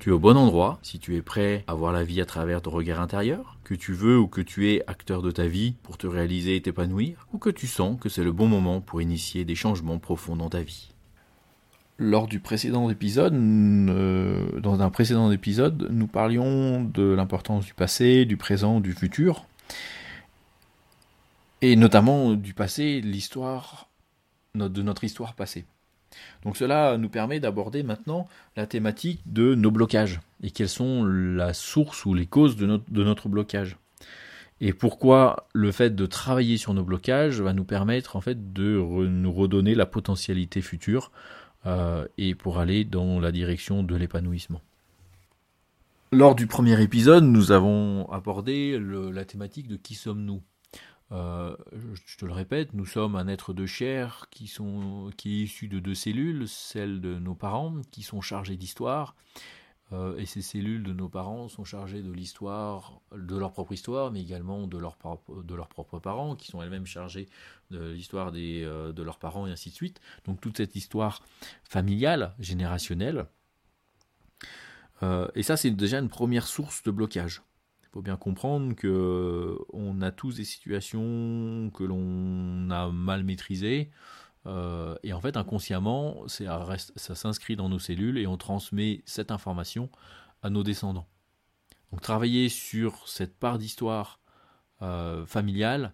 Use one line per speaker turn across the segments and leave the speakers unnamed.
Tu es au bon endroit si tu es prêt à voir la vie à travers ton regard intérieur, que tu veux ou que tu es acteur de ta vie pour te réaliser et t'épanouir, ou que tu sens que c'est le bon moment pour initier des changements profonds dans ta vie. Lors du précédent épisode, euh, dans un précédent épisode, nous parlions de l'importance du passé, du présent, du futur, et notamment du passé, l'histoire de notre histoire passée. Donc cela nous permet d'aborder maintenant la thématique de nos blocages et quelles sont la source ou les causes de notre, blocage. Et pourquoi le fait de travailler sur nos blocages va nous permettre en fait de nous redonner la potentialité future euh, et pour aller dans la direction de l'épanouissement. Lors du premier épisode, nous avons abordé la thématique de qui sommes-nous. Euh, je te le répète, nous sommes un être de chair qui, est issu de deux cellules, celles de nos parents, qui sont chargées d'histoire. Euh, et ces cellules de nos parents sont chargées de l'histoire, de leur propre histoire, mais également de, leur de leurs propres parents, qui sont elles-mêmes chargées de l'histoire euh, de leurs parents, et ainsi de suite. Donc toute cette histoire familiale, générationnelle. et ça, c'est déjà une première source de blocage. Il faut bien comprendre que on a tous des situations que l'on a mal maîtrisées. Euh, et en fait, inconsciemment, ça, s'inscrit dans nos cellules et on transmet cette information à nos descendants. Donc travailler sur cette part d'histoire euh, familiale,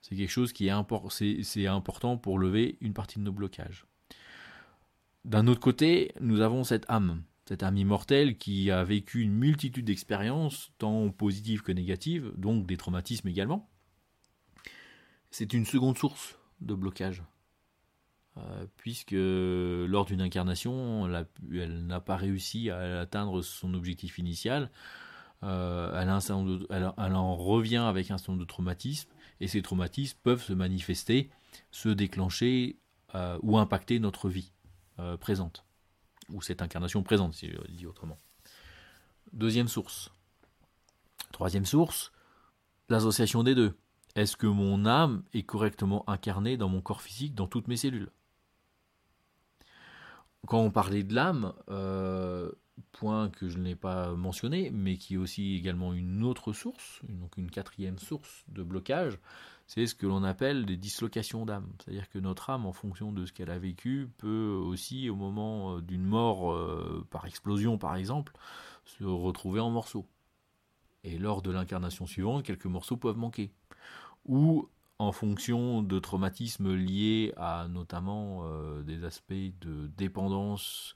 c'est quelque chose qui est, c'est important pour lever une partie de nos blocages. D'un autre côté, nous avons cette âme cet ami mortel qui a vécu une multitude d'expériences, tant positives que négatives, donc des traumatismes également. C'est une seconde source de blocage, euh, puisque lors d'une incarnation, elle n'a pas réussi à atteindre son objectif initial. Euh, elle, en revient avec un certain nombre de traumatismes, et ces traumatismes peuvent se manifester, se déclencher euh, ou impacter notre vie présente ou cette incarnation présente, si je dis autrement. Deuxième source. Troisième source, l'association des deux. Est-ce que mon âme est correctement incarnée dans mon corps physique, dans toutes mes cellules? Quand on parlait de l'âme, euh, point que je n'ai pas mentionné, mais qui est aussi également une autre source, donc une quatrième source de blocage, c'est ce que l'on appelle des dislocations d'âme. C'est-à-dire que notre âme, en fonction de ce qu'elle a vécu, peut aussi, au moment euh, d'une mort euh, par explosion par exemple, se retrouver en morceaux. Et lors de l'incarnation suivante, quelques morceaux peuvent manquer. Ou en fonction de traumatismes liés à notamment euh, des aspects de dépendance,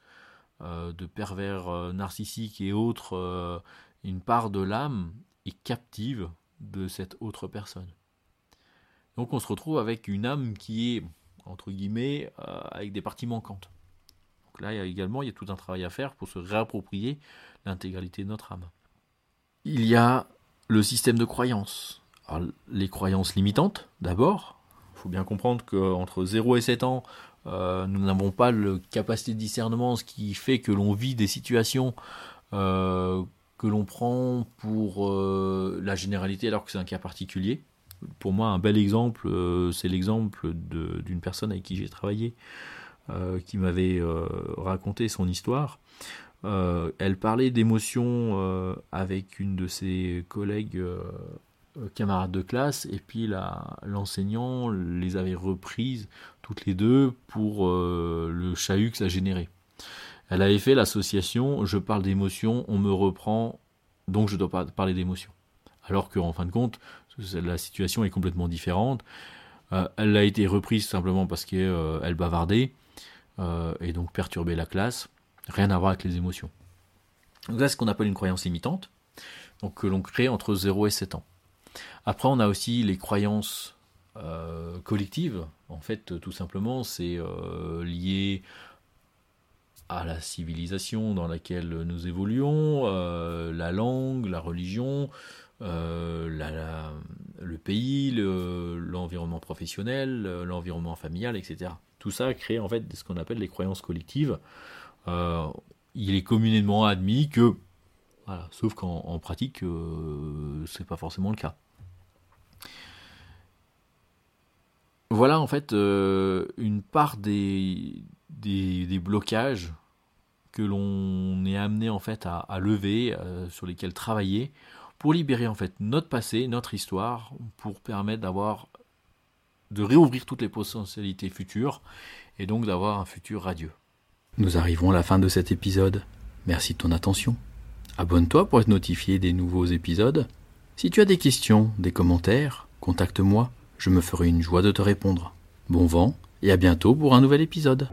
de pervers narcissiques et autres, une part de l'âme est captive de cette autre personne. Donc on se retrouve avec une âme qui est, entre guillemets, euh, avec des parties manquantes. Donc là, également il y a tout un travail à faire pour se réapproprier l'intégralité de notre âme. Il y a le système de croyances. les croyances limitantes, d'abord. Il faut bien comprendre qu'entre 0 et 7 ans, euh, nous n'avons pas la capacité de discernement, ce qui fait que l'on vit des situations euh, que l'on prend pour la généralité alors que c'est un cas particulier pour moi, un bel exemple, euh, c'est l'exemple d'une personne avec qui j'ai travaillé, euh, qui m'avait euh, raconté son histoire. elle parlait d'émotions avec une de ses collègues camarades de classe, et puis l'enseignant les avait reprises toutes les deux pour le chahut que ça générait. Elle avait fait l'association je parle d'émotions, on me reprend, donc je dois pas parler d'émotions. Alors qu'en fin de compte, la situation est complètement différente. Euh, elle a été reprise simplement parce qu'elle euh, bavardait euh, et donc perturbait la classe. Rien à voir avec les émotions. Donc ça, c'est ce qu'on appelle une croyance limitante, donc que l'on crée entre 0 et 7 ans. Après, on a aussi les croyances collectives. En fait, tout simplement, c'est lié à la civilisation dans laquelle nous évoluons, la langue, la religion, euh, le pays, l'environnement professionnel, l'environnement familial, etc. Tout ça crée en fait ce qu'on appelle les croyances collectives. Euh, il est communément admis que, sauf qu'en pratique, euh, c'est pas forcément le cas. Voilà en fait une part des, des, blocages que l'on est amené en fait à, lever, sur lesquels travailler pour libérer en fait notre passé, notre histoire, pour permettre d'avoir de réouvrir toutes les potentialités futures et donc d'avoir un futur radieux.
Nous arrivons à la fin de cet épisode. Merci de ton attention. Abonne-toi pour être notifié des nouveaux épisodes. Si tu as des questions, des commentaires, contacte-moi, je me ferai une joie de te répondre. Bon vent et à bientôt pour un nouvel épisode.